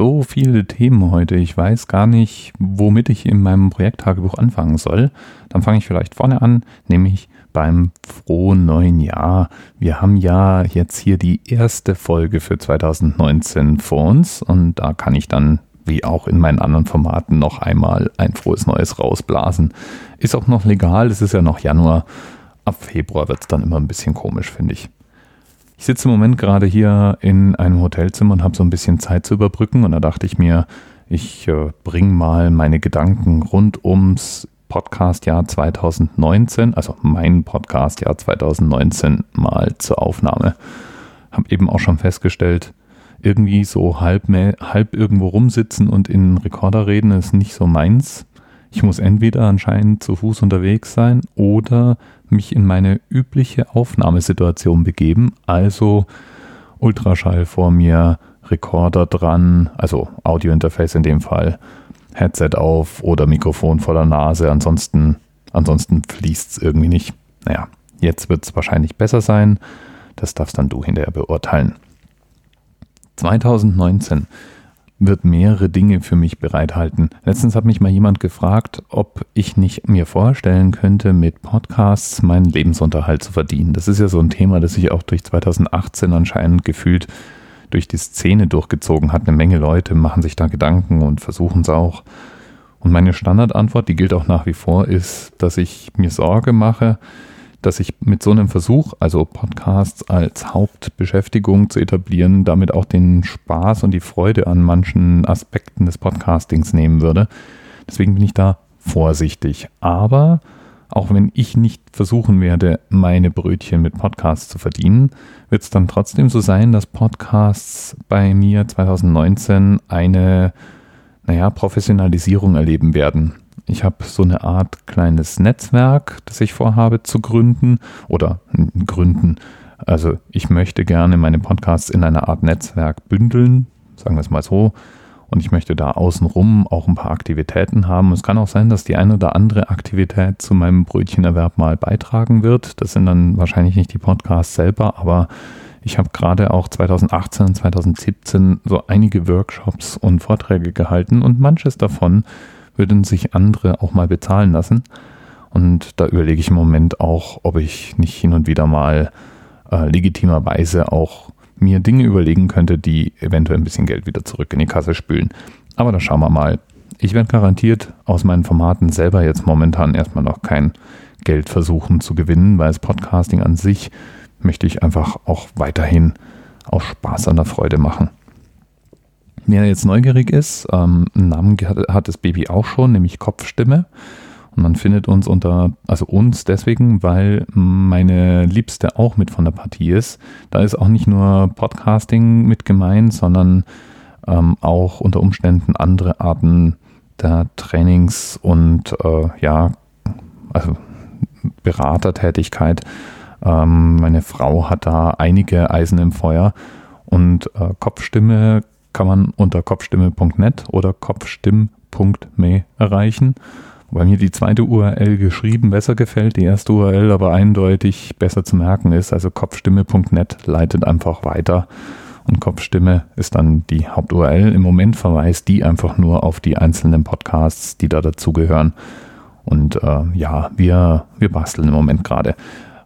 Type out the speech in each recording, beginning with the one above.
so viele Themen heute. Ich weiß gar nicht, womit ich in meinem Projekttagebuch anfangen soll. Dann fange ich vielleicht vorne an, nämlich beim frohen neuen Jahr. Wir haben ja jetzt hier die erste Folge für 2019 vor uns und da kann ich dann wie auch in meinen anderen Formaten noch einmal ein frohes Neues rausblasen. Ist auch noch legal, es ist ja noch Januar. Ab Februar wird es dann immer ein bisschen komisch, finde ich. Ich sitze im Moment gerade hier in einem Hotelzimmer und habe so ein bisschen Zeit zu überbrücken und da dachte ich mir, ich äh, bringe mal meine Gedanken rund ums Podcastjahr 2019, also mein Podcastjahr 2019 mal zur Aufnahme. Habe eben auch schon festgestellt, irgendwie so halb, halb irgendwo rumsitzen und in Rekorder reden ist nicht so meins. Ich muss entweder anscheinend zu Fuß unterwegs sein oder mich in meine übliche Aufnahmesituation begeben, also Ultraschall vor mir, Rekorder dran, also Audiointerface in dem Fall, Headset auf oder Mikrofon vor der Nase. Ansonsten, ansonsten fließt es irgendwie nicht. Naja, jetzt wird es wahrscheinlich besser sein. Das darfst dann du hinterher beurteilen. 2019 wird mehrere Dinge für mich bereithalten. Letztens hat mich mal jemand gefragt, ob ich nicht mir vorstellen könnte, mit Podcasts meinen Lebensunterhalt zu verdienen. Das ist ja so ein Thema, das sich auch durch 2018 anscheinend gefühlt durch die Szene durchgezogen hat. Eine Menge Leute machen sich da Gedanken und versuchen es auch. Und meine Standardantwort, die gilt auch nach wie vor, ist, dass ich mir Sorge mache, dass ich mit so einem Versuch, also Podcasts als Hauptbeschäftigung zu etablieren, damit auch den Spaß und die Freude an manchen Aspekten des Podcastings nehmen würde. Deswegen bin ich da vorsichtig. Aber auch wenn ich nicht versuchen werde, meine Brötchen mit Podcasts zu verdienen, wird es dann trotzdem so sein, dass Podcasts bei mir 2019 eine, naja, Professionalisierung erleben werden. Ich habe so eine Art kleines Netzwerk, das ich vorhabe zu gründen oder gründen. Also ich möchte gerne meine Podcasts in einer Art Netzwerk bündeln, sagen wir es mal so und ich möchte da außenrum auch ein paar Aktivitäten haben. Es kann auch sein, dass die eine oder andere Aktivität zu meinem Brötchenerwerb mal beitragen wird. Das sind dann wahrscheinlich nicht die Podcasts selber, aber ich habe gerade auch 2018 und 2017 so einige Workshops und Vorträge gehalten und manches davon würden sich andere auch mal bezahlen lassen. Und da überlege ich im Moment auch, ob ich nicht hin und wieder mal äh, legitimerweise auch mir Dinge überlegen könnte, die eventuell ein bisschen Geld wieder zurück in die Kasse spülen. Aber da schauen wir mal. Ich werde garantiert aus meinen Formaten selber jetzt momentan erstmal noch kein Geld versuchen zu gewinnen, weil das Podcasting an sich möchte ich einfach auch weiterhin aus Spaß an der Freude machen. Wer jetzt neugierig ist, ähm, einen Namen hat, das Baby auch schon, nämlich Kopfstimme. Und man findet uns unter, also uns deswegen, weil meine Liebste auch mit von der Partie ist. Da ist auch nicht nur Podcasting mit gemeint, sondern ähm, auch unter Umständen andere Arten der Trainings und äh, ja, also Beratertätigkeit. Ähm, meine Frau hat da einige Eisen im Feuer und äh, Kopfstimme kann man unter kopfstimme.net oder kopfstimm.me erreichen. Weil mir die zweite URL geschrieben besser gefällt, die erste URL aber eindeutig besser zu merken ist. Also kopfstimme.net leitet einfach weiter und Kopfstimme ist dann die Haupt-URL. Im Moment verweist die einfach nur auf die einzelnen Podcasts, die da dazugehören. Und äh, ja, wir, wir basteln im Moment gerade.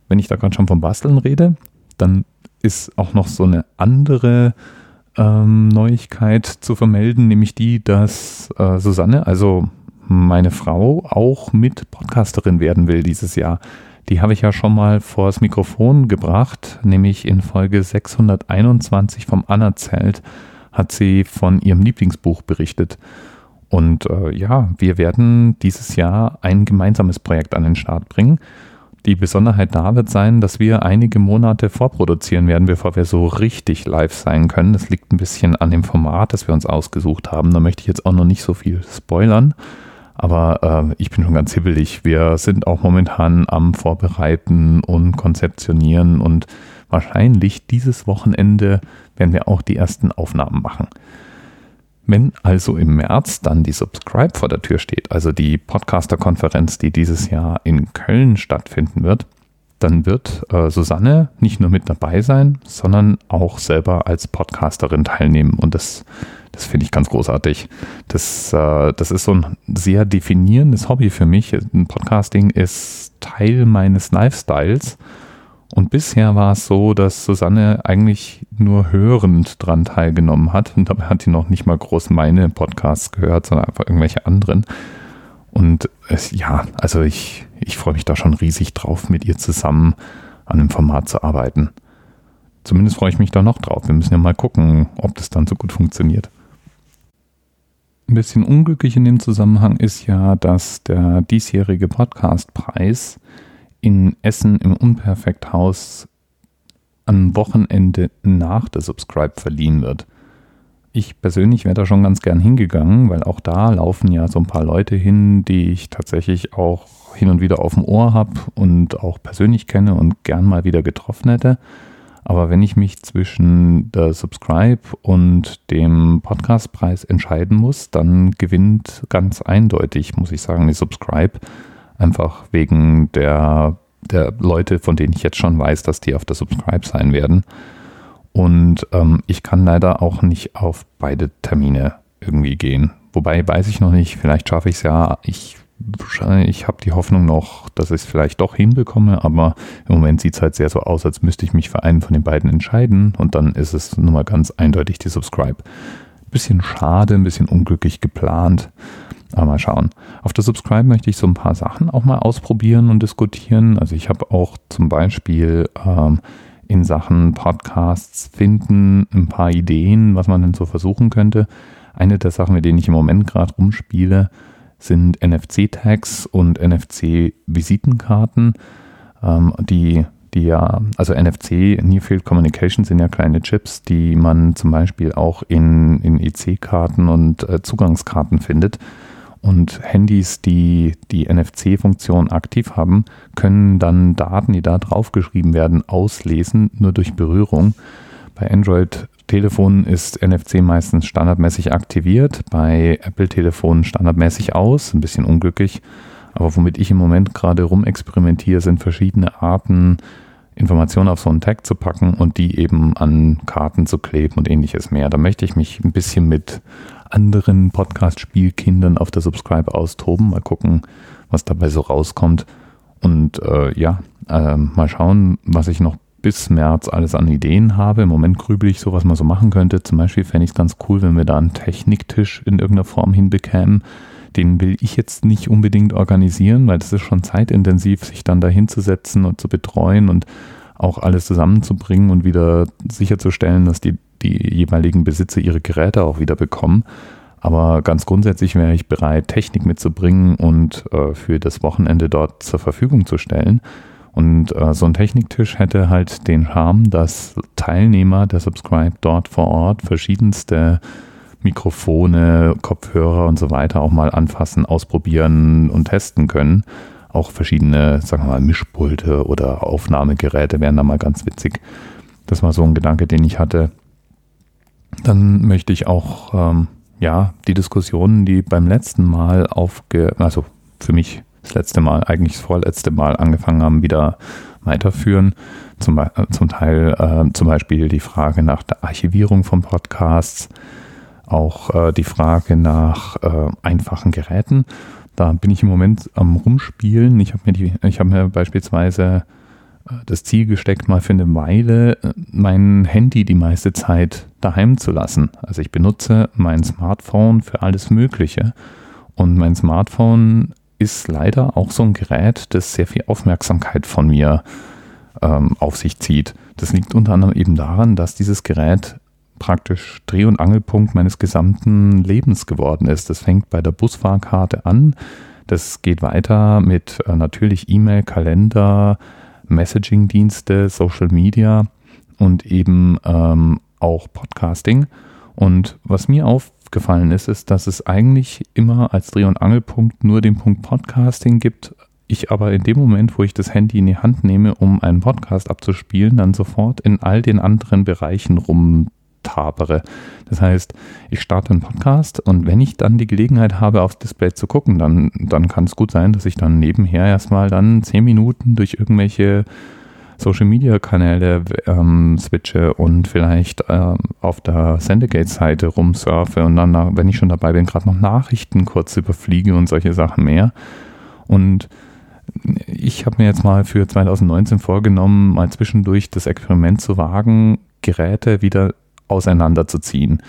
Wenn ich da gerade schon vom Basteln rede, dann ist auch noch so eine andere ähm, Neuigkeit zu vermelden, nämlich die, dass äh, Susanne, also meine Frau auch mit Podcasterin werden will dieses Jahr. Die habe ich ja schon mal vors Mikrofon gebracht, nämlich in Folge 621 vom Anerzählt hat sie von ihrem Lieblingsbuch berichtet. Und äh, ja, wir werden dieses Jahr ein gemeinsames Projekt an den Start bringen. Die Besonderheit da wird sein, dass wir einige Monate vorproduzieren werden, bevor wir so richtig live sein können. Das liegt ein bisschen an dem Format, das wir uns ausgesucht haben. Da möchte ich jetzt auch noch nicht so viel spoilern. Aber äh, ich bin schon ganz hibbelig. Wir sind auch momentan am Vorbereiten und Konzeptionieren und wahrscheinlich dieses Wochenende werden wir auch die ersten Aufnahmen machen. Wenn also im März dann die Subscribe vor der Tür steht, also die Podcaster-Konferenz, die dieses Jahr in Köln stattfinden wird, dann wird äh, Susanne nicht nur mit dabei sein, sondern auch selber als Podcasterin teilnehmen. Und das, das finde ich ganz großartig. Das, äh, das ist so ein sehr definierendes Hobby für mich. Podcasting ist Teil meines Lifestyles. Und bisher war es so, dass Susanne eigentlich nur hörend dran teilgenommen hat. Und dabei hat sie noch nicht mal groß meine Podcasts gehört, sondern einfach irgendwelche anderen. Und es, ja, also ich, ich freue mich da schon riesig drauf, mit ihr zusammen an dem Format zu arbeiten. Zumindest freue ich mich da noch drauf. Wir müssen ja mal gucken, ob das dann so gut funktioniert. Ein bisschen unglücklich in dem Zusammenhang ist ja, dass der diesjährige Podcastpreis in Essen im Unperfekthaus am Wochenende nach der Subscribe verliehen wird. Ich persönlich wäre da schon ganz gern hingegangen, weil auch da laufen ja so ein paar Leute hin, die ich tatsächlich auch hin und wieder auf dem Ohr habe und auch persönlich kenne und gern mal wieder getroffen hätte. Aber wenn ich mich zwischen der Subscribe und dem Podcastpreis entscheiden muss, dann gewinnt ganz eindeutig, muss ich sagen, die Subscribe. Einfach wegen der, der Leute, von denen ich jetzt schon weiß, dass die auf der Subscribe sein werden. Und ähm, ich kann leider auch nicht auf beide Termine irgendwie gehen. Wobei weiß ich noch nicht, vielleicht schaffe ich es ja. Ich, ich habe die Hoffnung noch, dass ich es vielleicht doch hinbekomme, aber im Moment sieht es halt sehr so aus, als müsste ich mich für einen von den beiden entscheiden und dann ist es nun mal ganz eindeutig die Subscribe. Bisschen schade, ein bisschen unglücklich geplant. Mal schauen. Auf der Subscribe möchte ich so ein paar Sachen auch mal ausprobieren und diskutieren. Also ich habe auch zum Beispiel ähm, in Sachen Podcasts finden, ein paar Ideen, was man denn so versuchen könnte. Eine der Sachen, mit denen ich im Moment gerade rumspiele, sind NFC-Tags und NFC-Visitenkarten, ähm, die, die ja, also NFC, Near Field Communication sind ja kleine Chips, die man zum Beispiel auch in, in EC-Karten und äh, Zugangskarten findet. Und Handys, die die NFC-Funktion aktiv haben, können dann Daten, die da draufgeschrieben werden, auslesen, nur durch Berührung. Bei Android-Telefonen ist NFC meistens standardmäßig aktiviert, bei Apple-Telefonen standardmäßig aus, ein bisschen unglücklich. Aber womit ich im Moment gerade rumexperimentiere, sind verschiedene Arten, Informationen auf so einen Tag zu packen und die eben an Karten zu kleben und ähnliches mehr. Da möchte ich mich ein bisschen mit anderen Podcast-Spielkindern auf der Subscribe austoben. Mal gucken, was dabei so rauskommt. Und äh, ja, äh, mal schauen, was ich noch bis März alles an Ideen habe. Im Moment grübel ich so, was man so machen könnte. Zum Beispiel fände ich es ganz cool, wenn wir da einen Techniktisch in irgendeiner Form hinbekämen. Den will ich jetzt nicht unbedingt organisieren, weil das ist schon zeitintensiv, sich dann da hinzusetzen und zu betreuen und auch alles zusammenzubringen und wieder sicherzustellen, dass die die jeweiligen Besitzer ihre Geräte auch wieder bekommen. Aber ganz grundsätzlich wäre ich bereit, Technik mitzubringen und äh, für das Wochenende dort zur Verfügung zu stellen. Und äh, so ein Techniktisch hätte halt den Charme, dass Teilnehmer der Subscribe dort vor Ort verschiedenste Mikrofone, Kopfhörer und so weiter auch mal anfassen, ausprobieren und testen können. Auch verschiedene, sagen wir mal, Mischpulte oder Aufnahmegeräte wären da mal ganz witzig. Das war so ein Gedanke, den ich hatte. Dann möchte ich auch ähm, ja die Diskussionen, die beim letzten Mal aufge, also für mich das letzte Mal, eigentlich das vorletzte Mal angefangen haben, wieder weiterführen. Zum, äh, zum Teil äh, zum Beispiel die Frage nach der Archivierung von Podcasts, auch äh, die Frage nach äh, einfachen Geräten. Da bin ich im Moment am Rumspielen. Ich habe mir die, ich habe mir beispielsweise das Ziel gesteckt, mal für eine Weile äh, mein Handy die meiste Zeit daheim zu lassen. Also ich benutze mein Smartphone für alles Mögliche und mein Smartphone ist leider auch so ein Gerät, das sehr viel Aufmerksamkeit von mir ähm, auf sich zieht. Das liegt unter anderem eben daran, dass dieses Gerät praktisch Dreh- und Angelpunkt meines gesamten Lebens geworden ist. Das fängt bei der Busfahrkarte an, das geht weiter mit äh, natürlich E-Mail, Kalender, Messaging-Dienste, Social Media und eben ähm, auch Podcasting. Und was mir aufgefallen ist, ist, dass es eigentlich immer als Dreh- und Angelpunkt nur den Punkt Podcasting gibt. Ich aber in dem Moment, wo ich das Handy in die Hand nehme, um einen Podcast abzuspielen, dann sofort in all den anderen Bereichen rum tapere. Das heißt, ich starte einen Podcast und wenn ich dann die Gelegenheit habe, aufs Display zu gucken, dann, dann kann es gut sein, dass ich dann nebenher erstmal dann zehn Minuten durch irgendwelche Social Media Kanäle ähm, switche und vielleicht ähm, auf der Sendegate-Seite rumsurfe und dann, wenn ich schon dabei bin, gerade noch Nachrichten kurz überfliege und solche Sachen mehr. Und ich habe mir jetzt mal für 2019 vorgenommen, mal zwischendurch das Experiment zu wagen, Geräte wieder auseinanderzuziehen.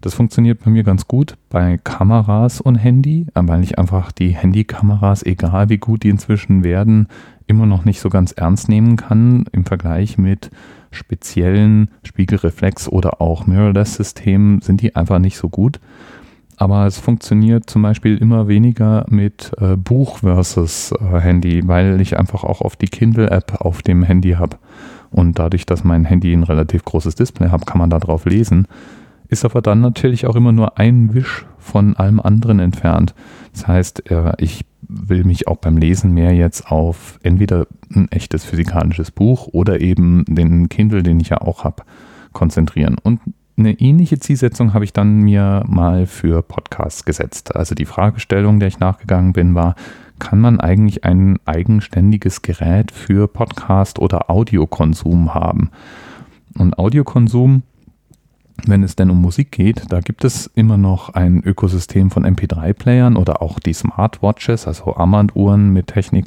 Das funktioniert bei mir ganz gut bei Kameras und Handy, weil ich einfach die Handykameras, egal wie gut die inzwischen werden, immer noch nicht so ganz ernst nehmen kann im Vergleich mit speziellen Spiegelreflex oder auch Mirrorless-Systemen sind die einfach nicht so gut. Aber es funktioniert zum Beispiel immer weniger mit äh, Buch versus äh, Handy, weil ich einfach auch auf die Kindle-App auf dem Handy habe. Und dadurch, dass mein Handy ein relativ großes Display hat, kann man da drauf lesen. Ist aber dann natürlich auch immer nur ein Wisch von allem anderen entfernt. Das heißt, äh, ich will mich auch beim Lesen mehr jetzt auf entweder ein echtes physikalisches Buch oder eben den Kindle, den ich ja auch habe, konzentrieren. Und eine ähnliche Zielsetzung habe ich dann mir mal für Podcasts gesetzt. Also die Fragestellung, der ich nachgegangen bin, war, kann man eigentlich ein eigenständiges Gerät für Podcast oder Audiokonsum haben? Und Audiokonsum wenn es denn um Musik geht, da gibt es immer noch ein Ökosystem von MP3-Playern oder auch die Smartwatches, also Armbanduhren mit Technik,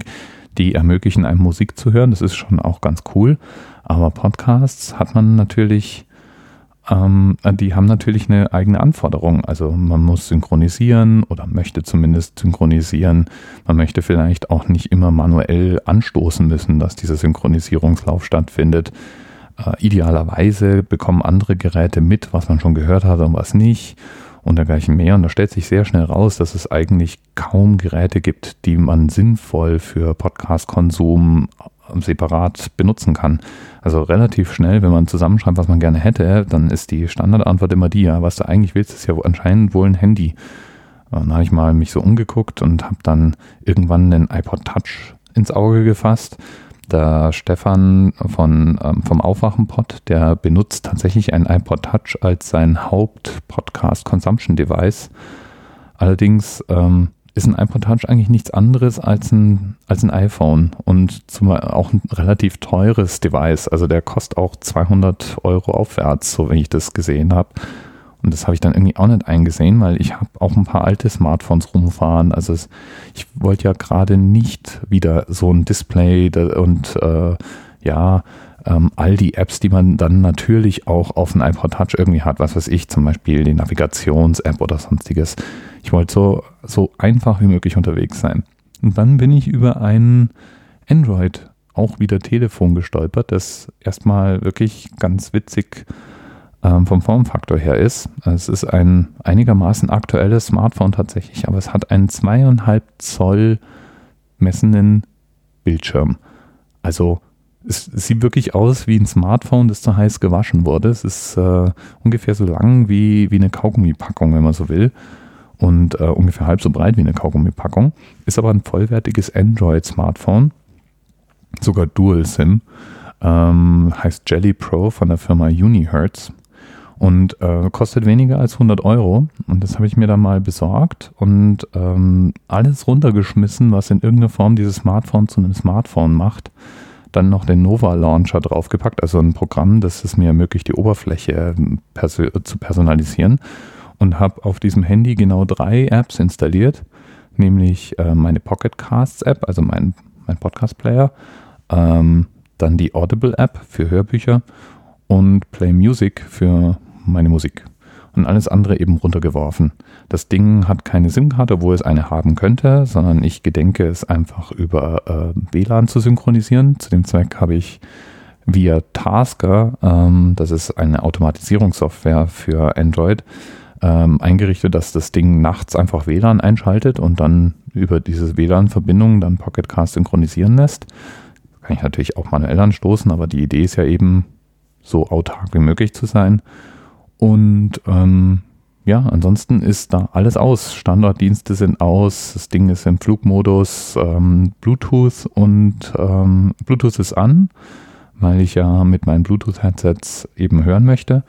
die ermöglichen einem Musik zu hören. Das ist schon auch ganz cool. Aber Podcasts hat man natürlich, ähm, die haben natürlich eine eigene Anforderung. Also man muss synchronisieren oder möchte zumindest synchronisieren. Man möchte vielleicht auch nicht immer manuell anstoßen müssen, dass dieser Synchronisierungslauf stattfindet. Äh, idealerweise bekommen andere Geräte mit, was man schon gehört hat und was nicht und dergleichen mehr. Und da stellt sich sehr schnell raus, dass es eigentlich kaum Geräte gibt, die man sinnvoll für Podcast-Konsum äh, separat benutzen kann. Also relativ schnell, wenn man zusammenschreibt, was man gerne hätte, dann ist die Standardantwort immer die, ja, was du eigentlich willst, ist ja anscheinend wohl ein Handy. Dann habe ich mal mich so umgeguckt und habe dann irgendwann den iPod Touch ins Auge gefasst der Stefan von, ähm, vom Aufwachenpod, der benutzt tatsächlich ein iPod Touch als sein Haupt-Podcast-Consumption-Device. Allerdings ähm, ist ein iPod Touch eigentlich nichts anderes als ein, als ein iPhone und zum, auch ein relativ teures Device. Also der kostet auch 200 Euro aufwärts, so wie ich das gesehen habe. Und das habe ich dann irgendwie auch nicht eingesehen, weil ich habe auch ein paar alte Smartphones rumfahren. Also es, ich wollte ja gerade nicht wieder so ein Display und äh, ja, ähm, all die Apps, die man dann natürlich auch auf dem iPod Touch irgendwie hat, was weiß ich, zum Beispiel die Navigations-App oder sonstiges. Ich wollte so, so einfach wie möglich unterwegs sein. Und dann bin ich über ein Android auch wieder Telefon gestolpert, das erstmal wirklich ganz witzig ähm, vom Formfaktor her ist. Es ist ein einigermaßen aktuelles Smartphone tatsächlich, aber es hat einen zweieinhalb Zoll messenden Bildschirm. Also es, sieht wirklich aus wie ein Smartphone, das zu heiß gewaschen wurde. Es ist äh, ungefähr so lang wie, wie eine Kaugummipackung, wenn man so will. Und äh, ungefähr halb so breit wie eine Kaugummipackung. Ist aber ein vollwertiges Android-Smartphone. Sogar Dual SIM. Ähm, heißt Jelly Pro von der Firma Unihertz und äh, kostet weniger als 100 Euro. Und das habe ich mir dann mal besorgt und ähm, alles runtergeschmissen, was in irgendeiner Form dieses Smartphone zu einem Smartphone macht. Dann noch den Nova Launcher draufgepackt, also ein Programm, das es mir ermöglicht, die Oberfläche ähm, perso zu personalisieren. Und habe auf diesem Handy genau drei Apps installiert, nämlich äh, meine Pocket Casts App, also mein, mein Podcast Player, ähm, dann die Audible App für Hörbücher und Play Music für meine Musik. Und alles andere eben runtergeworfen. Das Ding hat keine SIM-Karte, wo es eine haben könnte, sondern ich gedenke es einfach über äh, WLAN zu synchronisieren. Zu dem Zweck habe ich via Tasker, ähm, das ist eine Automatisierungssoftware für Android, ähm, eingerichtet, dass das Ding nachts einfach WLAN einschaltet und dann über diese WLAN-Verbindung dann Pocketcast synchronisieren lässt. Kann ich natürlich auch manuell anstoßen, aber die Idee ist ja eben, so autark wie möglich zu sein. Und ähm, ja, ansonsten ist da alles aus. Standarddienste sind aus, das Ding ist im Flugmodus, ähm, Bluetooth und ähm, Bluetooth ist an, weil ich ja mit meinen Bluetooth-Headsets eben hören möchte.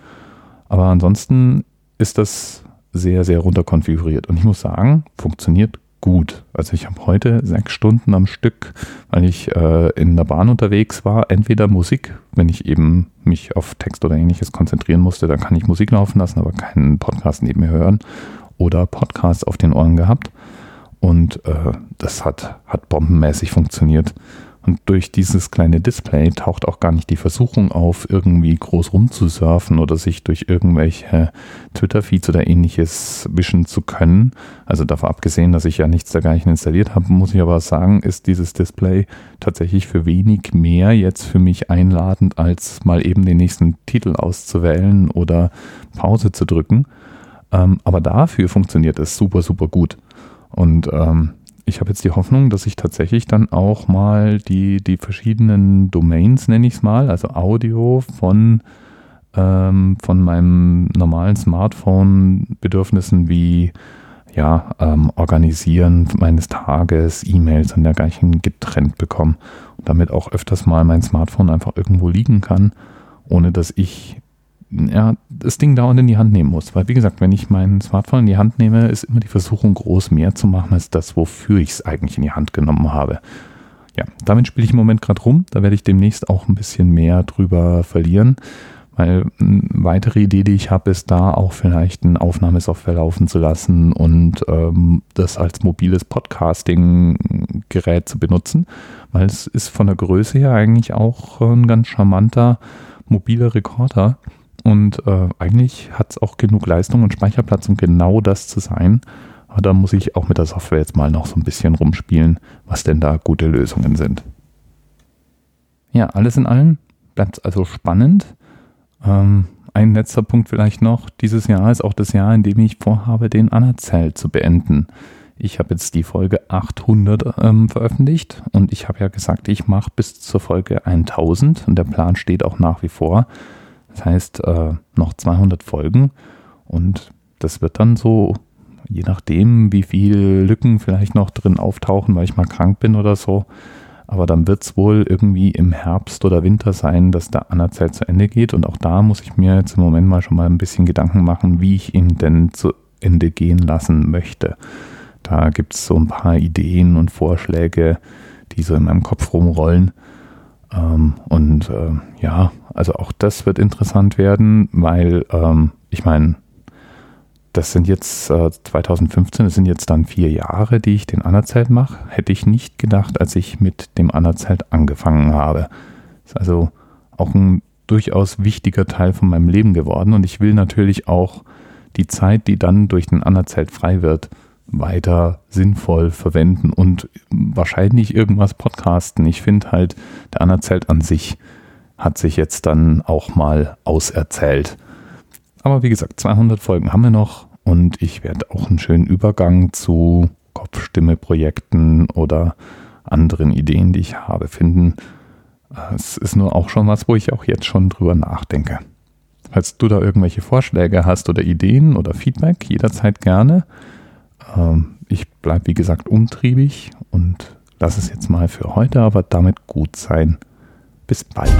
Aber ansonsten ist das sehr, sehr runterkonfiguriert. Und ich muss sagen, funktioniert gut. Also ich habe heute sechs Stunden am Stück, weil ich äh, in der Bahn unterwegs war, entweder Musik, wenn ich eben mich auf Text oder ähnliches konzentrieren musste, dann kann ich Musik laufen lassen, aber keinen Podcast neben mir hören oder Podcasts auf den Ohren gehabt. Und äh, das hat, hat bombenmäßig funktioniert. Und durch dieses kleine Display taucht auch gar nicht die Versuchung auf, irgendwie groß rumzusurfen oder sich durch irgendwelche Twitter-Feeds oder ähnliches wischen zu können. Also davon abgesehen, dass ich ja nichts dergleichen installiert habe, muss ich aber sagen, ist dieses Display tatsächlich für wenig mehr jetzt für mich einladend, als mal eben den nächsten Titel auszuwählen oder Pause zu drücken. Ähm, aber dafür funktioniert es super, super gut. Und ähm, ich habe jetzt die Hoffnung, dass ich tatsächlich dann auch mal die, die verschiedenen Domains, nenne ich es mal, also Audio von, ähm, von meinem normalen Smartphone-Bedürfnissen wie ja, ähm, Organisieren meines Tages, E-Mails und dergleichen getrennt bekomme und damit auch öfters mal mein Smartphone einfach irgendwo liegen kann, ohne dass ich ja, das Ding dauernd in die Hand nehmen muss. Weil, wie gesagt, wenn ich mein Smartphone in die Hand nehme, ist immer die Versuchung groß, mehr zu machen als das, wofür ich es eigentlich in die Hand genommen habe. Ja, damit spiele ich im Moment gerade rum. Da werde ich demnächst auch ein bisschen mehr drüber verlieren. Weil eine weitere Idee, die ich habe, ist da auch vielleicht ein Aufnahmesoftware laufen zu lassen und ähm, das als mobiles Podcasting-Gerät zu benutzen, weil es ist von der Größe her eigentlich auch ein ganz charmanter mobiler Rekorder und äh, eigentlich hat es auch genug Leistung und Speicherplatz, um genau das zu sein. Aber da muss ich auch mit der Software jetzt mal noch so ein bisschen rumspielen, was denn da gute Lösungen sind. Ja, alles in allem bleibt es also spannend. Ähm, ein letzter Punkt vielleicht noch. Dieses Jahr ist auch das Jahr, in dem ich vorhabe, den Anerzähl zu beenden. Ich habe jetzt die Folge 800 ähm, veröffentlicht und ich habe ja gesagt, ich mache bis zur Folge 1000 und der Plan steht auch nach wie vor. Das heißt, äh, noch 200 Folgen und das wird dann so, je nachdem, wie viele Lücken vielleicht noch drin auftauchen, weil ich mal krank bin oder so. Aber dann wird es wohl irgendwie im Herbst oder Winter sein, dass der Anerzeit zu Ende geht. Und auch da muss ich mir jetzt im Moment mal schon mal ein bisschen Gedanken machen, wie ich ihn denn zu Ende gehen lassen möchte. Da gibt es so ein paar Ideen und Vorschläge, die so in meinem Kopf rumrollen. Ähm, und äh, ja, also auch das wird interessant werden, weil ähm, ich meine, das sind jetzt äh, 2015, das sind jetzt dann vier Jahre, die ich den Anerzelt mache. Hätte ich nicht gedacht, als ich mit dem Anerzelt angefangen habe. Ist also auch ein durchaus wichtiger Teil von meinem Leben geworden und ich will natürlich auch die Zeit, die dann durch den Anerzelt frei wird, weiter sinnvoll verwenden und wahrscheinlich irgendwas podcasten. Ich finde halt, der Anerzelt an sich hat sich jetzt dann auch mal auserzählt. Aber wie gesagt, 200 Folgen haben wir noch und ich werde auch einen schönen Übergang zu Kopfstimme-Projekten oder anderen Ideen, die ich habe, finden. Es ist nur auch schon was, wo ich auch jetzt schon drüber nachdenke. Falls du da irgendwelche Vorschläge hast oder Ideen oder Feedback, jederzeit gerne. Ähm, ich bleibe, wie gesagt, umtriebig und lasse es jetzt mal für heute aber damit gut sein. Bis bald.